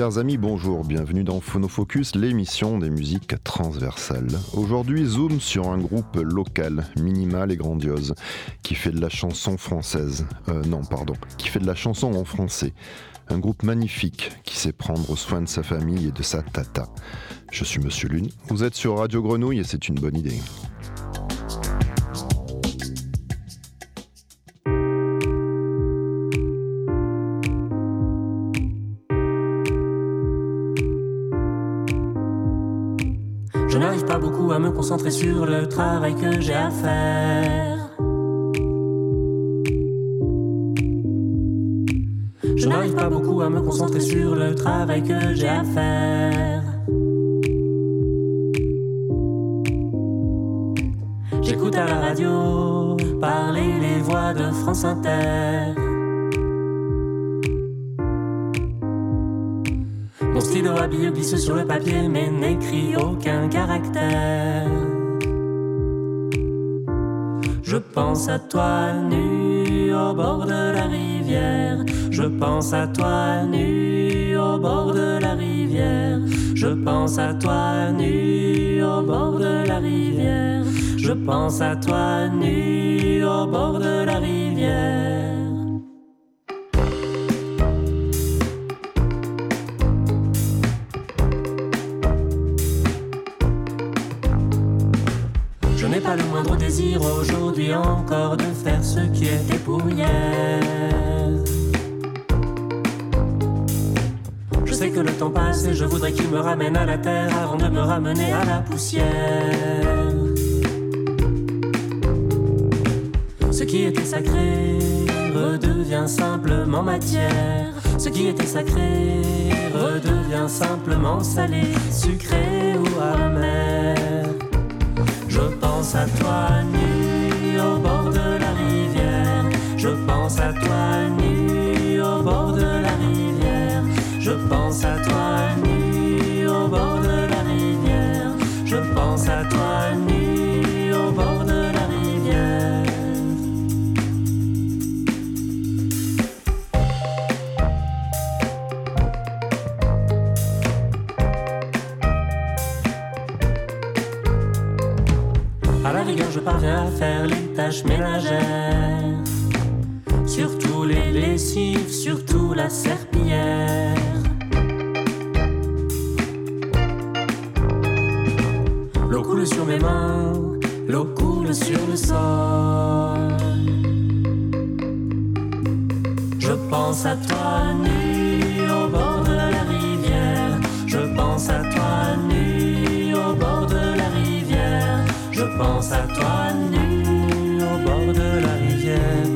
Chers amis, bonjour, bienvenue dans Phonofocus, l'émission des musiques transversales. Aujourd'hui, zoom sur un groupe local, minimal et grandiose, qui fait de la chanson française. Euh, non, pardon, qui fait de la chanson en français. Un groupe magnifique qui sait prendre soin de sa famille et de sa tata. Je suis Monsieur Lune, vous êtes sur Radio Grenouille et c'est une bonne idée. Concentrer sur le travail que j'ai à faire. Je n'arrive pas beaucoup à me concentrer sur le travail que j'ai à faire. J'écoute à la radio parler les voix de France Inter. Stylo habillé glisse sur le papier mais n'écrit aucun caractère. Je pense à toi nu au bord de la rivière. Je pense à toi nu au bord de la rivière. Je pense à toi nu au bord de la rivière. Je pense à toi nu au bord de la rivière. Aujourd'hui encore de faire ce qui était pour hier. Je sais que le temps passe et je voudrais qu'il me ramène à la terre avant de me ramener à la poussière. Ce qui était sacré redevient simplement matière. Ce qui était sacré redevient simplement salé, sucré ou amer. Je pense à toi nu au bord de la rivière. Je pense à toi nu tâches ménagères. Surtout les lessives, surtout la serpillière. L'eau coule sur mes mains, l'eau coule sur le sol. Je pense à toi nu au bord de la rivière. Je pense à toi nu au bord de la rivière. Je pense à toi nu bord de la rivière.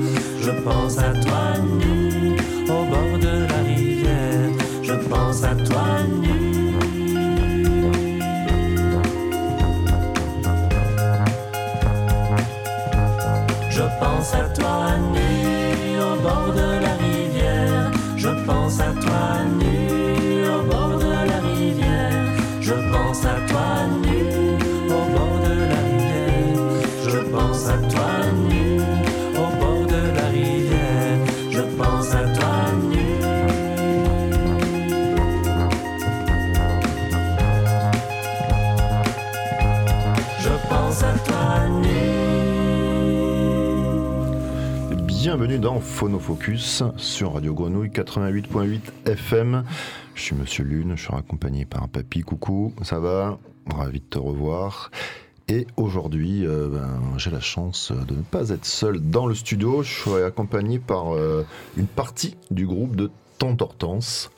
Je pense à toi au bord de la rivière. Je pense à toi. Bienvenue dans Phonofocus sur Radio Grenouille 88.8 FM. Je suis Monsieur Lune, je suis accompagné par un papy. Coucou, ça va? Ravi de te revoir. Et aujourd'hui, euh, ben, j'ai la chance de ne pas être seul dans le studio. Je suis accompagné par euh, une partie du groupe de Tante Hortense.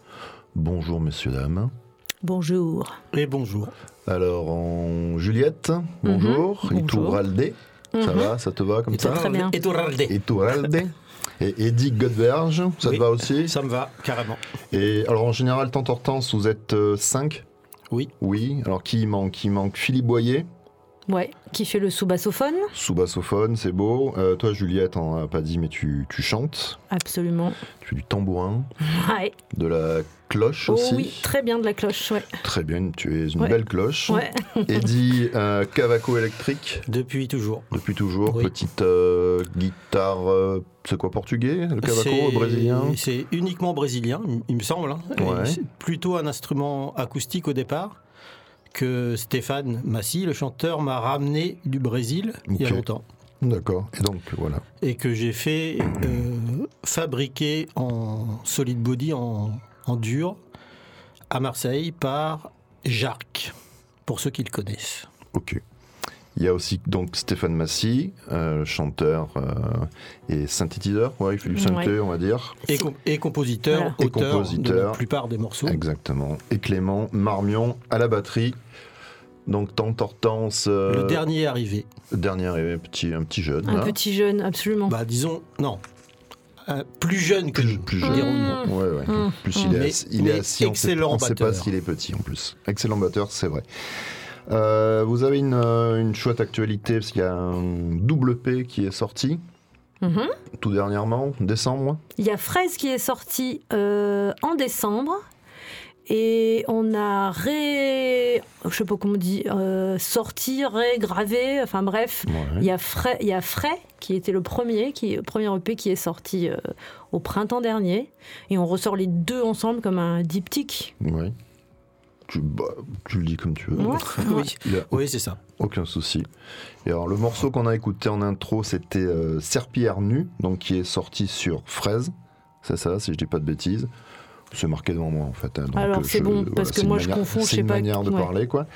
Bonjour messieurs, dames. Bonjour. Et bonjour. Alors, en Juliette, bonjour. Mhm, Et bonjour. Ça va Ça te va comme ça Très bien. Et Touralde. Et Eddie Godberge, ça Oui. te va aussi Ça me va, carrément. Et alors en général, Tante Hortense, vous êtes 5 Oui. Oui. Alors qui manque? Qui manque? Philippe Boyer? Ouais, qui fait le sous-bassophone. Sous-bassophone, c'est beau. Euh, toi, Juliette, on n'a pas dit, mais tu, tu chantes. Absolument. Tu fais du tambourin, Ouais. de la cloche Oh aussi. oui, très bien de la cloche, ouais. Très bien, tu es une Ouais. belle cloche. Ouais. Eddie, euh, Cavaco électrique, Depuis toujours. depuis toujours. Oui. Petite euh, guitare, euh, c'est quoi, portugais Le Cavaco, brésilien? C'est uniquement brésilien, il- il me semble. hein. Ouais. C'est plutôt un instrument acoustique au départ que Stéphane Massy, le chanteur, m'a ramené du Brésil il y a longtemps. D'accord, et donc voilà. Et que j'ai fait euh, fabriquer en solid body, en, en dur, à Marseille par Jarc, pour ceux qui le connaissent. Ok. Il y a aussi donc Stéphane Massy, euh, chanteur euh, et synthétiseur, ouais, il fait du synthé, Ouais. on va dire. Et, C'est- com- et compositeur, Voilà. Et auteur de compositeur. la plupart des morceaux. Exactement. Et Clément Marmion à la batterie. Donc Tante Hortense, euh, Le dernier arrivé. le dernier arrivé, petit, un petit jeune. Un là. petit jeune, absolument. Bah, disons, non. Plus jeune que Plus, nous. plus Mmh. jeune. Ouais, ouais. Mmh. Plus il est, Mais- assis, il est assis, on on sait pas s'il est petit en plus. Excellent batteur, c'est vrai. Euh, vous avez une, euh, une chouette actualité parce qu'il y a un double P qui est sorti Mhm. tout dernièrement, décembre. Il y a Fraise qui est sorti euh, en décembre. Et on a ré. Je sais pas comment on dit. euh, sorti, régravé. Enfin bref. Ouais. Il y, a Fray, il y a Fray qui était le premier, qui, le premier EP qui est sorti euh, au printemps dernier. Et on ressort les deux ensemble comme un diptyque. Ouais. Tu, bah, tu le dis comme tu veux. Ouais. Oui, c'est ça. Aucun souci. Et alors, le morceau qu'on a écouté en intro, c'était euh, Serpillère nue, donc qui est sorti sur Fraise. C'est ça, si je dis pas de bêtises. C'est marqué devant moi, en fait. hein, donc, Alors, euh, c'est bon, parce que c'est une moi, je confonds, je C'est sais une pas- manière de ouais. parler, quoi.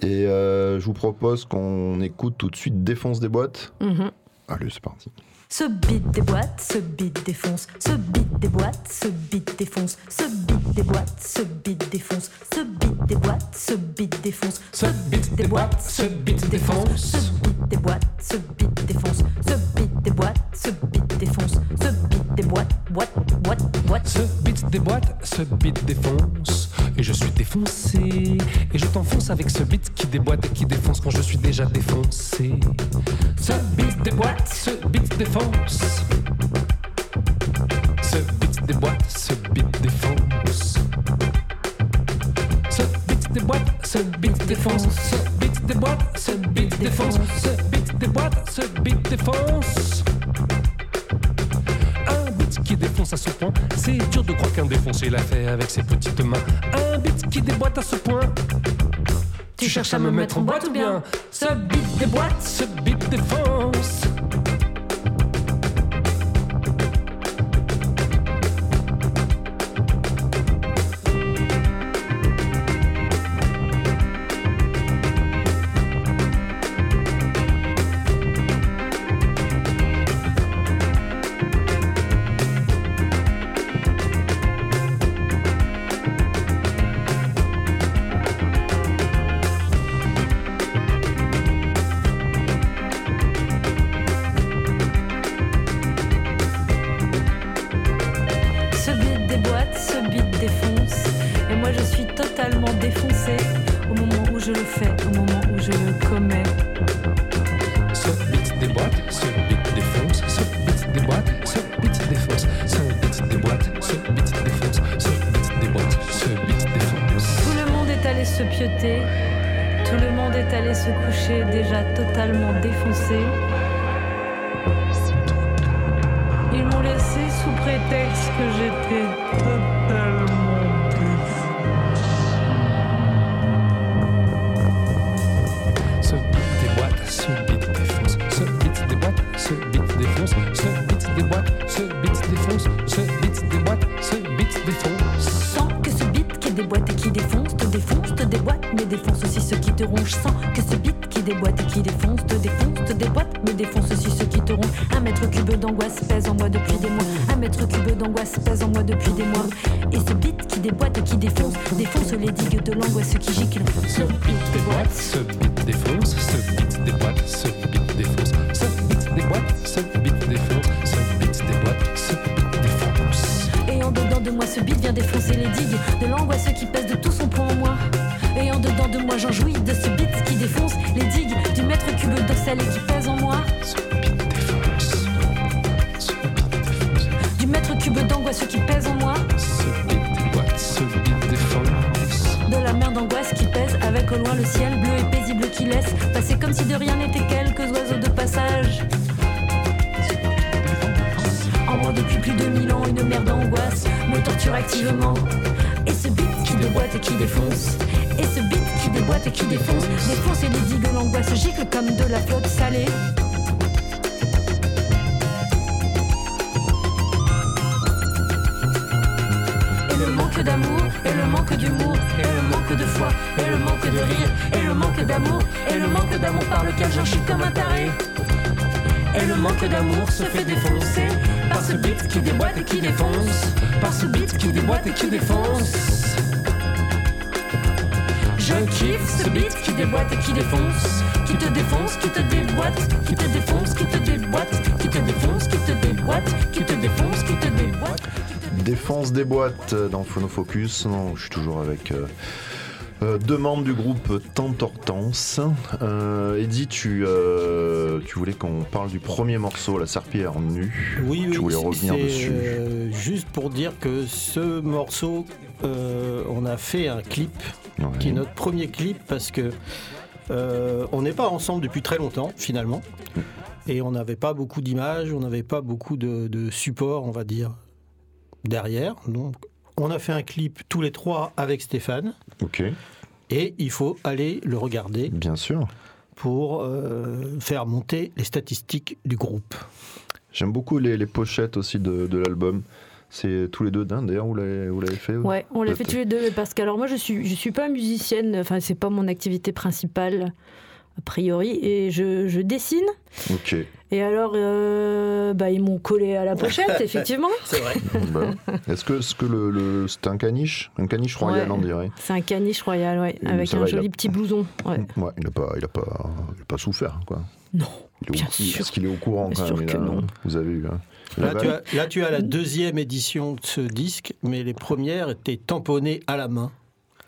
Et euh, je vous propose qu'on écoute tout de suite Défonce des boîtes. Mhm. Allez, c'est parti. Ce beat des boîtes, ce beat défonce, ce beat des boîtes, ce beat défonce, ce beat des boîtes, ce beat défonce, ce beat des boîtes, ce beat défonce, Ce beat des boîtes, ce beat défonce. ce beat des boîtes, ce beat défonce, ce beat des boîtes, ce beat défonce, ce beat des boîtes, boîte, boîte, boîte. Ce beat des boîtes, ce beat défonce. Et je suis défoncé. Et je t'enfonce avec ce beat qui déboîte et qui défonce quand je suis déjà défoncé. Ce beat des boîtes, ce beat défonce. Ce beat des boîtes, ce beat défonce. Ce beat des boîtes, ce beat défonce. Ce beat des boîtes, ce beat défonce. Ce beat des boîtes, ce beat défonce. Défoncé l'a fait avec ses petites mains. Un beat qui déboîte à ce point. Tu cherches à me mettre en boîte ou bien? Ce beat déboîte, ce beat défonce. Qui laisse passer comme si de rien n'était quelques oiseaux de passage. En moi depuis plus de mille ans, une mer d'angoisse me torture activement. Et ce beat qui déboîte et qui défonce. Et ce beat qui déboîte et qui défonce. Défonce et les digues, l'angoisse gicle comme de la flotte salée. Et le manque d'amour, et le manque d'humour, de foi, et le manque de rire, et le manque d'amour, et le manque d'amour par lequel j'en chie comme un taré. Et le manque d'amour se fait défoncer par ce beat qui déboîte et qui défonce, par ce beat qui déboîte et qui défonce. Je kiffe ce beat qui déboîte et qui défonce, qui te défonce, qui te déboîte, qui te défonce, qui te déboîte, qui te défonce, qui te déboîte, qui te défonce, qui te déboîte. Défense des boîtes euh, dans Phonofocus. Non, je suis toujours avec euh, euh, deux membres du groupe Tante Hortense. Euh, Eddie, tu, euh, tu voulais qu'on parle du premier morceau, La Serpillière nue. Oui, oui, Tu voulais c'est- revenir dessus. euh, juste pour dire que ce morceau, euh, on a fait un clip Ouais. qui est notre premier clip parce que on n'est pas ensemble depuis très longtemps finalement et on n'avait pas beaucoup d'images, on n'avait pas beaucoup de, de support, on va dire, derrière. Donc on a fait un clip tous les trois avec Stéphane Ok, et il faut aller le regarder bien sûr. pour euh, faire monter les statistiques du groupe. J'aime beaucoup les, les pochettes aussi de, de l'album. C'est tous les deux d'un d'ailleurs, vous l'avez vous l'avez fait Ouais, on l'a fait Peut-être. tous les deux parce que alors moi je suis je suis pas musicienne, enfin c'est pas mon activité principale a priori et je, je dessine Ok. Et alors euh, bah ils m'ont collé à la pochette effectivement. C'est vrai. Bah, Est-ce que, est-ce que le, le- c'est un caniche? Un caniche royal, Ouais. on dirait C'est un caniche royal ouais, Et avec un va, il a- joli petit blouson. Ouais. Ouais, il n'a pas, il a pas, il a pas souffert, quoi. Non, Il est bien au, sûr. Est-ce qu'il est au courant Bien quand sûr même que a- non. Vous avez eu. hein, Là tu, as, là, tu as la deuxième édition de ce disque, mais les premières étaient tamponnées à la main.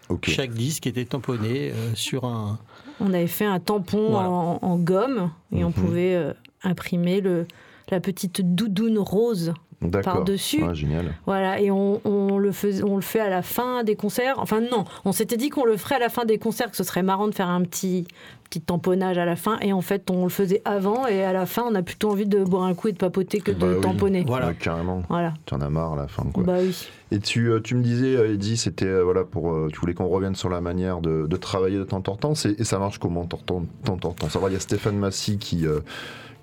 Ok. Chaque disque était tamponné euh, sur un. On avait fait un tampon Voilà. en, en gomme et on Mhm. pouvait euh, imprimer le la petite doudoune rose. Par-dessus. Ah, génial. Voilà, et on, on le fais, on le fait à la fin des concerts. Enfin, non, on s'était dit qu'on le ferait à la fin des concerts, que ce serait marrant de faire un petit, petit tamponnage à la fin. Et en fait, on le faisait avant, et à la fin, on a plutôt envie de boire un coup et de papoter que Bah de oui. tamponner. Voilà. Ouais, carrément. Voilà. Tu en as marre à la fin, quoi. Bah oui. Et tu, euh, tu me disais, euh, Eddie, c'était euh, voilà pour, tu voulais qu'on revienne sur la manière de, de travailler de temps en temps. C'est- Et ça marche comment de temps en temps, temps Ça va, il y a Stéphane Massy qui, euh,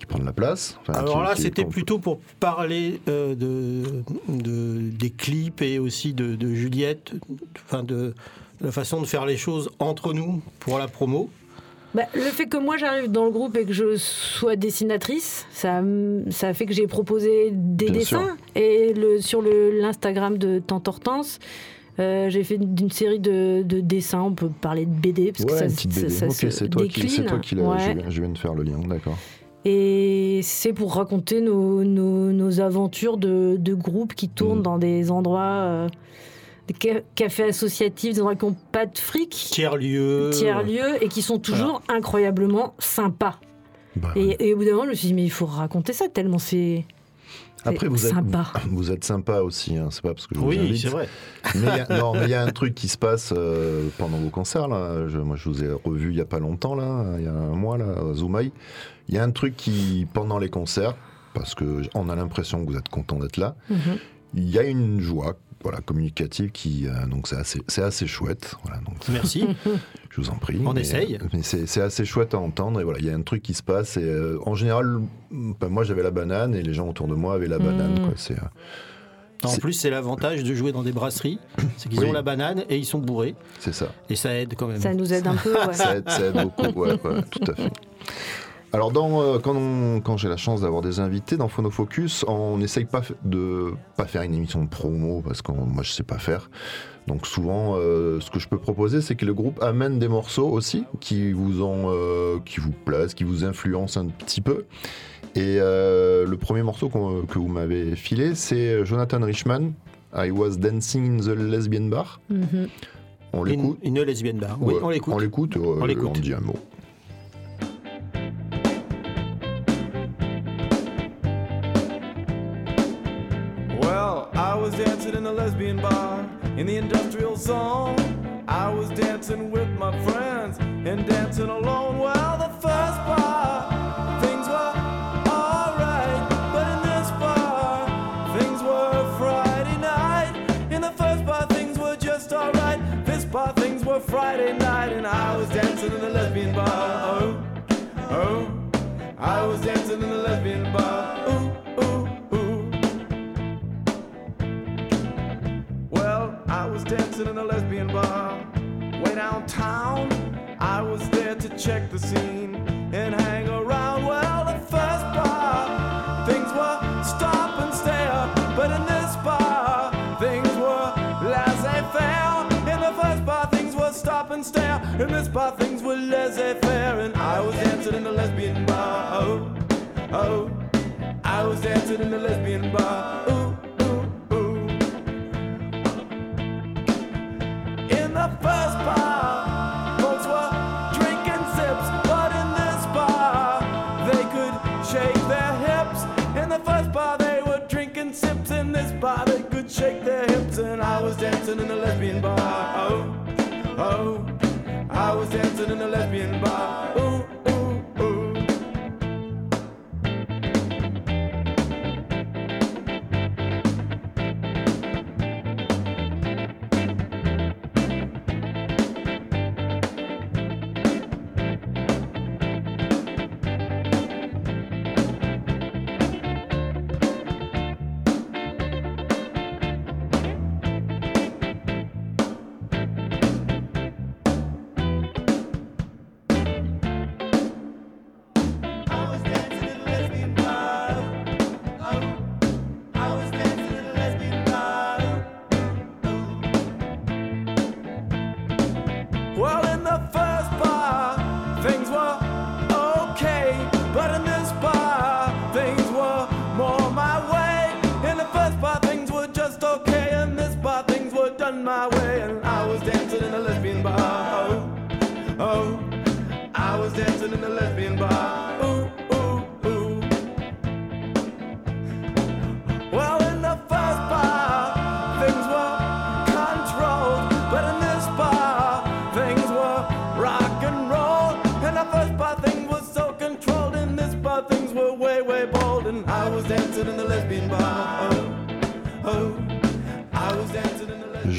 qui prend de la place. Enfin, Alors qui- là, qui c'était plutôt pour parler euh, de, de- des clips et aussi de, de Juliette, enfin de la façon de faire les choses entre nous pour la promo. Bah, le fait que moi j'arrive dans le groupe et que je sois dessinatrice, ça, ça fait que j'ai proposé des Bien dessins. Et le, sur le- l'Instagram de Tante Hortense, euh, j'ai fait une série de, de dessins. On peut parler de BD parce Ouais, que ça, une petite ça- BD. ça ok, se c'est toi, qui, c'est toi qui l'as. Ouais. Je, viens- je viens de faire le lien, d'accord. Et c'est pour raconter nos, nos- nos aventures de, de groupe qui tournent Mhm. dans des endroits, euh, des ca- cafés associatifs, des endroits qui n'ont pas de fric, Tiers-lieu. tiers-lieux, et qui sont toujours incroyablement sympas. Bah, Et, et au bout d'un moment, je me suis dit, mais il faut raconter ça tellement c'est Après, vous êtes, sympa. vous êtes sympa aussi, hein, c'est pas parce que je vous Oui, c'est vrai. Mais il y a- non, mais il y a un truc qui se passe euh, pendant vos concerts. Là. Je- moi, je vous ai revu il y a pas longtemps, là, il y a un mois, là, à Zoumaï. Il y a un truc qui, pendant les concerts, parce que on a l'impression que vous êtes content d'être là, Mhm. il y a une joie. Voilà, communicative qui euh, donc c'est assez c'est assez chouette voilà donc Merci. je vous en prie On Mais, essaye. euh, mais c'est c'est assez chouette à entendre et voilà il y a un truc qui se passe et euh, en général ben, moi j'avais la banane et les gens autour de moi avaient la banane Mm. quoi c'est euh, En plus, c'est l'avantage de jouer dans des brasseries, c'est qu'ils Oui. ont la banane et ils sont bourrés, c'est ça et ça aide quand même. Ça nous aide un peu. ouais. ça aide, ça aide beaucoup, ouais, ouais, tout à fait. Alors, dans, euh, quand, on- quand j'ai la chance d'avoir des invités dans Phonofocus, on n'essaye pas de pas faire une émission de promo parce que moi je sais pas faire. Donc souvent, euh, ce que je peux proposer, c'est que le groupe amène des morceaux aussi qui vous ont, euh, qui vous plaisent, qui vous influencent un petit peu. Et euh, le premier morceau que vous m'avez filé, c'est Jonathan Richman. I was dancing in the lesbian bar. Mhm. On Une, l'écoute. une lesbienne bar. Oui, Ouais, on l'écoute. On l'écoute. euh, On l'écoute. On dit un mot. In a lesbian bar in the industrial zone. I was dancing with my friends and dancing alone. while the first bar, things were alright. But in this bar, things were Friday night. In the first bar, things were just alright. This bar, things were Friday night. And I was dancing in the lesbian bar. Oh, oh. I was dancing in the lesbian bar. Dancing in a lesbian bar way downtown. I was there to check the scene and hang around. Well, the first bar, things were stop and stare, but in this bar, things were laissez-faire. In the first bar, things were stop and stare. In this bar, things were laissez-faire, and I was dancing in the lesbian bar. Oh, oh, I was dancing in the lesbian bar. Dancing in the lesbian bar. Oh, oh, I was dancing in the lesbian bar.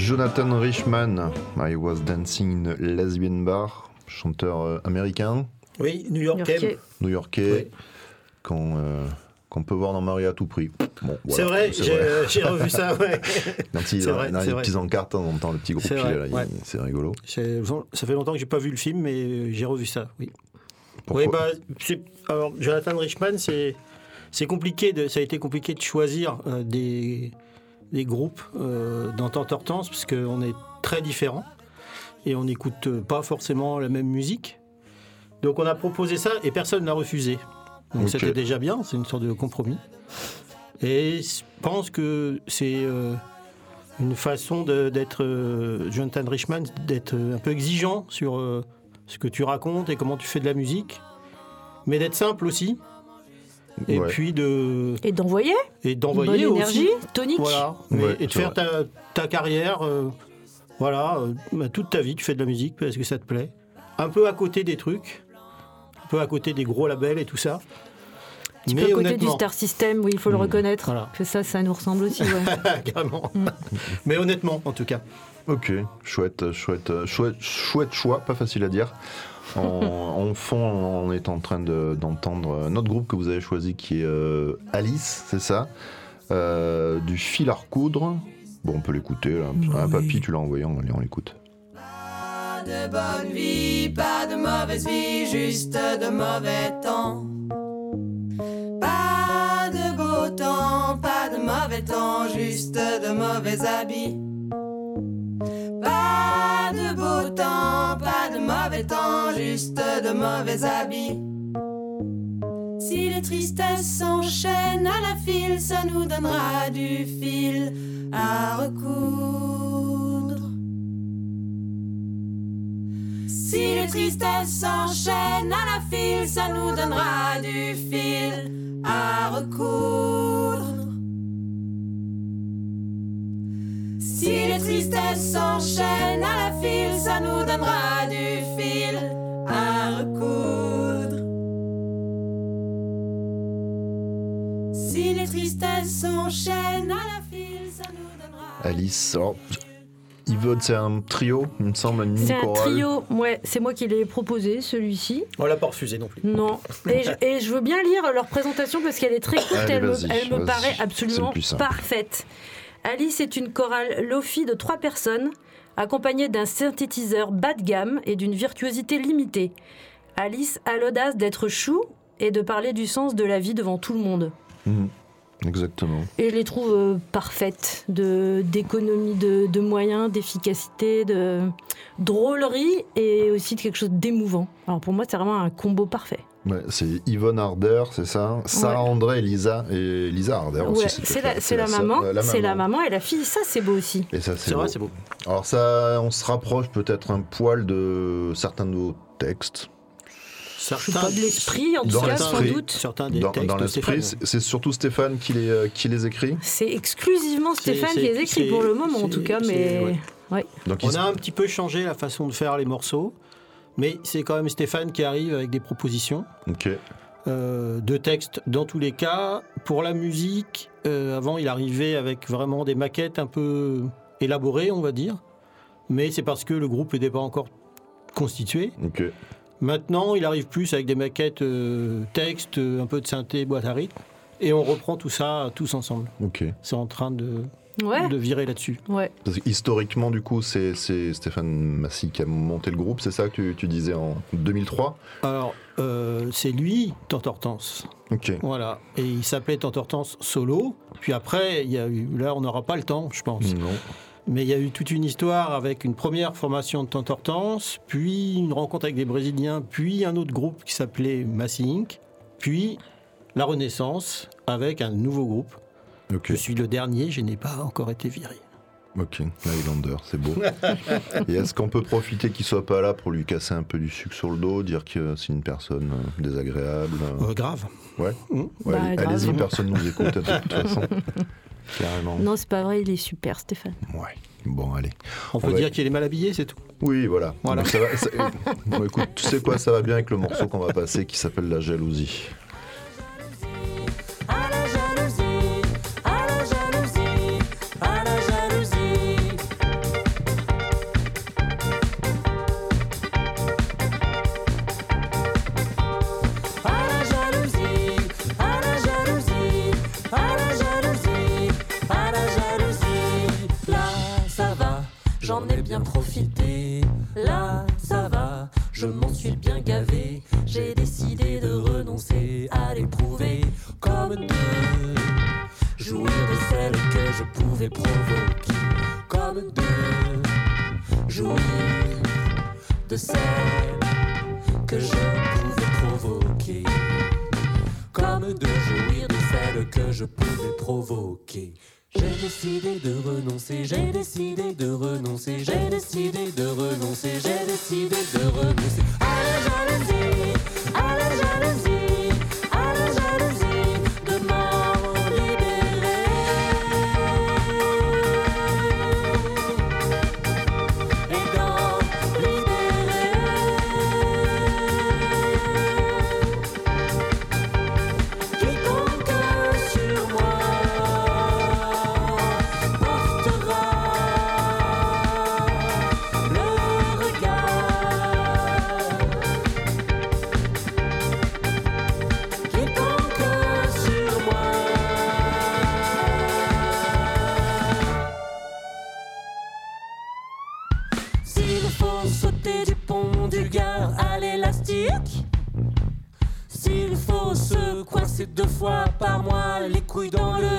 Jonathan Richman, I was dancing in a lesbian bar, chanteur euh, américain, Oui, New York New-Yorkais. new-yorkais, Oui. qu'on euh, qu'on peut voir dans Marie à tout prix. Bon, C'est vrai, j'ai euh, j'ai revu ça, ouais. Quand il c'est vrai, dans c'est les vrai. petits encarts, on entend le petit groupe C'est ouais. c'est rigolo. C'est- Ça fait longtemps que j'ai pas vu le film, mais j'ai revu ça, oui. Pourquoi Oui, bah, c'est- alors, Jonathan Richman, c'est c'est compliqué, de, ça a été compliqué de choisir euh, des, des groupes euh, dans tant Hortense, parce qu'on est très différents et on n'écoute pas forcément la même musique. Donc on a proposé ça et personne n'a refusé. Donc Ok. c'était déjà bien, c'est une sorte de compromis. Et je pense que c'est euh, une façon d'être euh, Jonathan Richman, d'être euh, un peu exigeant sur ce que tu racontes et comment tu fais de la musique, mais d'être simple aussi. Et Ouais. puis de Et d'envoyer et bonne d'envoyer énergie, aussi. tonique. Voilà. Ouais, et de faire ta, ta carrière, euh, voilà, euh, bah, toute ta vie, tu fais de la musique parce que ça te plaît. Un peu à côté des trucs, un peu à côté des gros labels et tout ça. Tu Mais peux à côté du Star System, oui, il faut le Mmh. reconnaître. Voilà. Que ça, ça nous ressemble aussi. ouais. Carrément. Mais honnêtement, en tout cas. Ok, chouette, chouette, chouette, chouette choix, pas facile à dire. En, en fond, on est en train de- d'entendre notre groupe que vous avez choisi qui est euh, Alice, c'est ça? Euh, Du fil à recoudre. Bon, on peut l'écouter là. Ah, papy, tu l'as envoyé, on, on l'écoute. Pas de bonne vie, pas de mauvaise vie, juste de mauvais temps. Pas de beau temps, pas de mauvais temps, juste de mauvais habits. Temps, juste de mauvais habits. Si les tristesses s'enchaînent à la file, ça nous donnera du fil à recoudre. Si les tristesses s'enchaînent à la file, ça nous donnera du fil à recoudre. Si les tristesses s'enchaînent à la file, ça nous donnera du fil à recoudre. Si les tristesses s'enchaînent à la file, ça nous donnera. Alice, alors, Yvonne, c'est un trio, il me semble, une C'est un trio, ouais, c'est moi qui l'ai proposé, celui-ci. On l'a pas refusé non plus. Non. Et je, et je veux bien lire leur présentation parce qu'elle est très courte Allez, elle me, elle paraît absolument parfaite. Alice est une chorale Lofi de trois personnes, accompagnée d'un synthétiseur bas de gamme et d'une virtuosité limitée. Alice a l'audace d'être chou et de parler du sens de la vie devant tout le monde. Mhm. Exactement. Et je les trouve euh, parfaites, de- d'économie de, de moyens, d'efficacité, de drôlerie et aussi de quelque chose d'émouvant. Alors pour moi, c'est vraiment un combo parfait. Ouais, c'est Yvonne Harder, c'est ça? Sarah Ouais. André et Lisa, et Lisa Harder aussi. Ouais, te c'est la, maman, euh, c'est la maman et la fille. Ça, c'est beau aussi. Et ça, c'est vrai, beau. c'est beau. Alors ça, on se rapproche peut-être un poil de certains de nos textes. Certains, pas de l'esprit, en tout cas, sans doute. certains des Dans, textes dans de l'esprit, c'est surtout Stéphane qui les, euh, qui les écrit. C'est exclusivement Stéphane qui les écrit pour le moment, en tout cas, mais ouais. Donc On a un petit peu changé la façon de faire les morceaux, mais c'est quand même Stéphane qui arrive avec des propositions Ok. euh, de textes dans tous les cas. Pour la musique, euh, avant il arrivait avec vraiment des maquettes un peu élaborées, on va dire, mais c'est parce que le groupe n'était pas encore constitué. Ok. Maintenant, il arrive plus avec des maquettes euh, textes, euh, un peu de synthé, boîte à rythme, et on reprend tout ça tous ensemble. Ok. C'est en train de, ouais, de virer là-dessus. ouais. Historiquement, du coup, c'est c'est Stéphane Massy qui a monté le groupe, c'est ça que tu, tu disais en 2003 Alors, euh, c'est lui, Tantortance. Ok. Voilà. Et il s'appelait Tantortance solo. Puis après, il y a eu, là, on n'aura pas le temps, je pense. Non. Mais il y a eu toute une histoire avec une première formation de Tantortance, puis une rencontre avec des Brésiliens, puis un autre groupe qui s'appelait Massy Inc., puis la Renaissance avec un nouveau groupe. Je suis le dernier, je n'ai pas encore été viré. Ok. Highlander, c'est beau. Et est-ce qu'on peut profiter qu'il soit pas là pour lui casser un peu du sucre sur le dos, dire que c'est une personne euh, désagréable euh, Euh, grave. Ouais. Mm. Ouais, Bah. Allez-y, personne nous écoute de toute façon. Carrément. Non, c'est pas vrai, il est super, Stéphane. Ouais. Bon, allez. On peut dire qu'il est mal habillé, c'est tout. Oui, voilà. Voilà. Donc ça va- ça- Bon, écoute, tu sais quoi, ça va bien avec le morceau qu'on va passer qui s'appelle La jalousie. Je m'en suis bien gavé. J'ai décidé de renoncer à l'éprouver comme deux. Jouir de celle que je pouvais provoquer comme deux. Jouir de celle que je pouvais provoquer comme de jouir de celle que je pouvais provoquer. J'ai décidé de renoncer, j'ai décidé de renoncer, j'ai décidé de renoncer, j'ai décidé de renoncer. À la jalousie, à la jalousie, mois les couilles dans le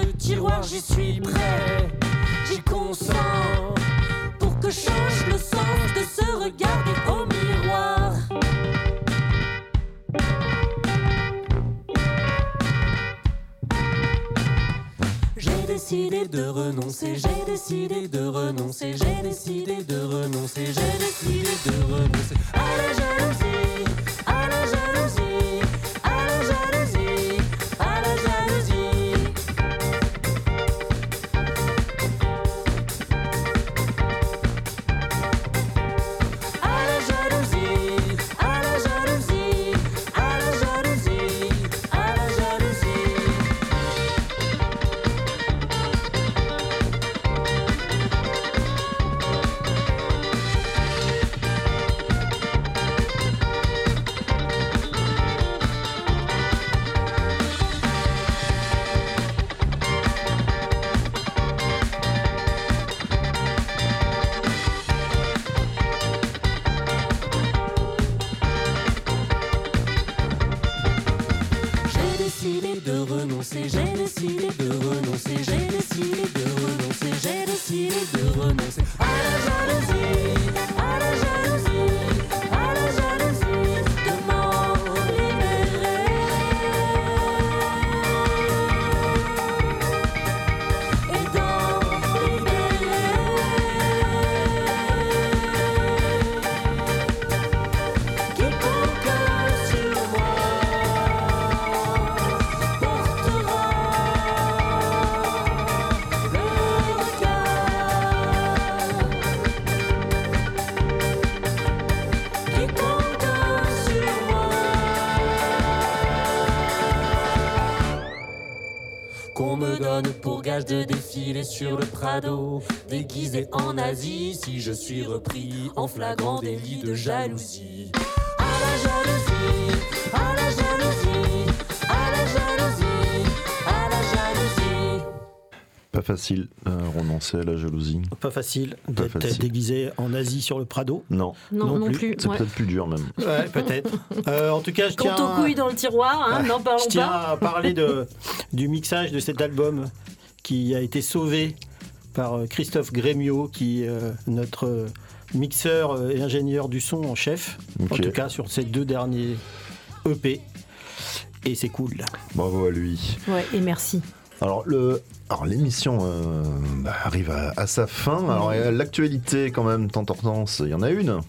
sur le Prado, déguisé en Asie, si je suis repris en flagrant délit de jalousie. À la jalousie, à la jalousie, à la jalousie, à la jalousie. Pas facile de renoncer à la jalousie. Pas facile Pas d'être facile. déguisé en Asie sur le Prado. Non, Non, Non non plus. plus. c'est ouais. peut-être plus dur même. Ouais, peut-être. Euh, en tout cas, je tiens, Quant aux couilles dans le tiroir, hein, n'en parlons je tiens pas. à parler de, du mixage de cet album qui a été sauvé par euh, Christophe Grémio, qui est euh, notre euh, mixeur et ingénieur du son en chef, en tout cas sur ces deux derniers EP. Et c'est cool. Bravo à lui. Ouais, et merci. Alors le, alors l'émission euh, bah, arrive à, à sa fin. Alors l'actualité quand même, tant Hortense, il y en a une.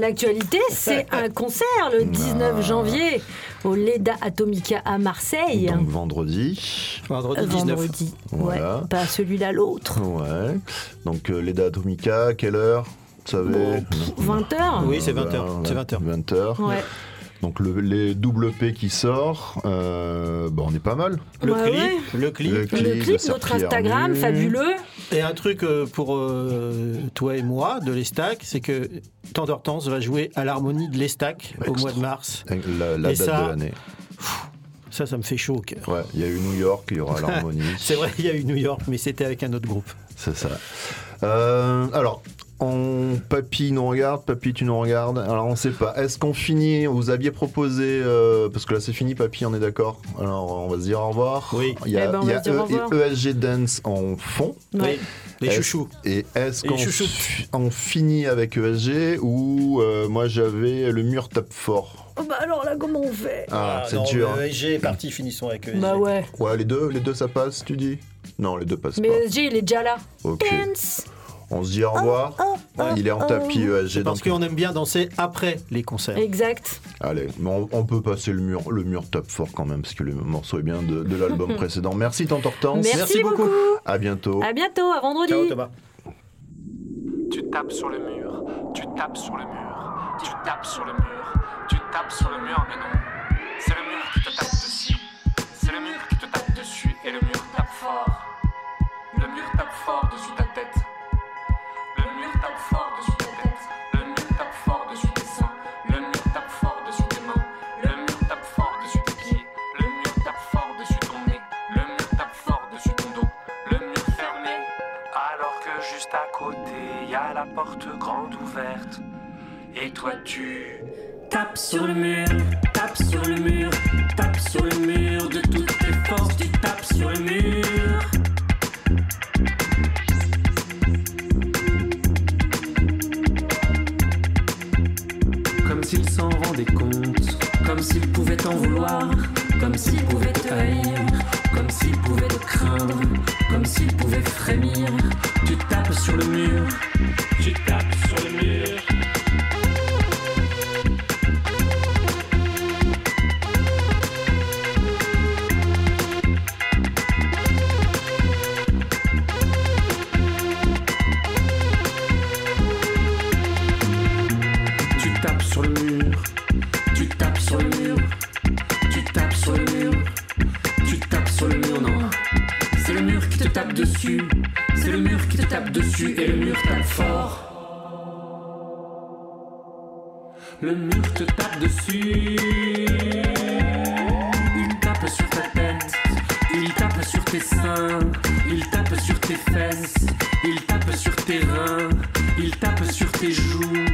L'actualité, c'est un concert le 19 Ah. janvier au Leda Atomica à Marseille. Donc vendredi. Vendredi 19. Vendredi. Voilà. Ouais, pas celui-là, l'autre. Ouais. Donc euh, Leda Atomica, quelle heure? Vous savez? Bon, pff, 20 heures. Oui, c'est 20 heures, c'est 20 heures. 20 heures. Ouais. Donc le, les double P qui sort, euh, bon, on est pas mal. Le, Ouais, clip, ouais. le clip. Le Le clip, clip, de notre Instagram, fabuleux. Et un truc euh, pour euh, toi et moi de l'Estac, c'est que Tant d'Hortense va jouer à l'harmonie de l'Estac au mois de mars. La, date ça- de l'année. Ça, ça me fait chaud au cœur. Ouais, il y a eu New York, il y aura l'harmonie. C'est vrai, il y a eu New York, mais c'était avec un autre groupe. C'est ça. Euh, alors, on, Papy nous regarde, Papy tu nous regardes. Alors on sait pas. Est-ce qu'on finit? Vous aviez proposé euh, parce que là c'est fini, Papy, on est d'accord. Alors on va se dire au revoir. Oui. Il y a, Eh ben, il y a au E-. ESG Dance en fond. Ouais. Les chouchous. Et est-ce qu'on finit avec ESG ou euh, moi j'avais le mur tape fort Oh bah alors là, comment on fait? Ah, c'est dur. hein. ESG est parti, finissons avec ESG. Bah ouais. Ouais, les deux, les deux ça passe, tu dis? Non, les deux passent Mais pas. ESG, il est déjà là. Ok. Dance. On se dit au revoir. Il est en tapis ESG. Parce donc- qu'on aime bien danser après les concerts. Exact. Allez, mais on, on peut passer le mur, le mur tape fort quand même, parce que le morceau est bien de, de l'album précédent. Merci, Tante Hortense. Merci, beaucoup. À bientôt. À bientôt, à vendredi. Ciao Thomas. Tu tapes sur le mur, tu tapes sur le mur, tu tapes sur le mur, tu tapes sur le mur, mais non. C'est le mur qui te tape Et toi tu Tape sur le mur, tape sur le mur, tape sur le mur de toutes tes forces, tu tapes sur le mur. Dessus, c'est le mur qui te tape dessus et le mur tape fort. Le mur te tape dessus, il tape sur ta tête, il tape sur tes seins, il tape sur tes fesses, il tape sur tes reins, il tape sur tes joues,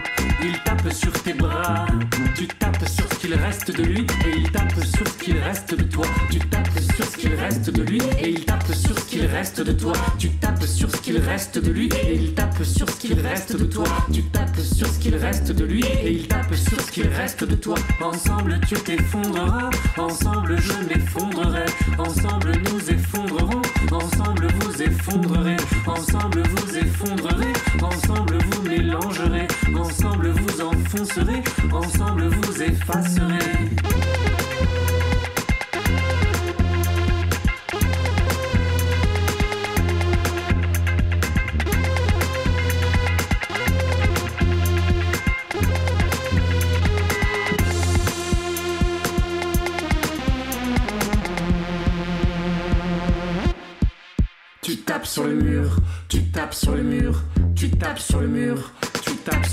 il tape sur tes bras, tu tapes sur ce qui qu'il reste de lui et il tape sur ce qu'il reste de toi. Tu tapes sur ce qu'il reste de lui et il tape sur ce qu'il reste de toi. Tu tapes sur ce qu'il reste de lui et il tape sur ce qu'il reste de toi. Tu tapes sur ce qu'il reste de lui et il tape sur ce qu'il reste de toi. Ensemble tu t'effondreras, ensemble je m'effondrerai, ensemble nous ensemble vous effondrerez, ensemble vous effondrerez, ensemble vous mélangerez, ensemble vous enfoncerez, ensemble vous effacerez. Tapes sur le mur, tu tapes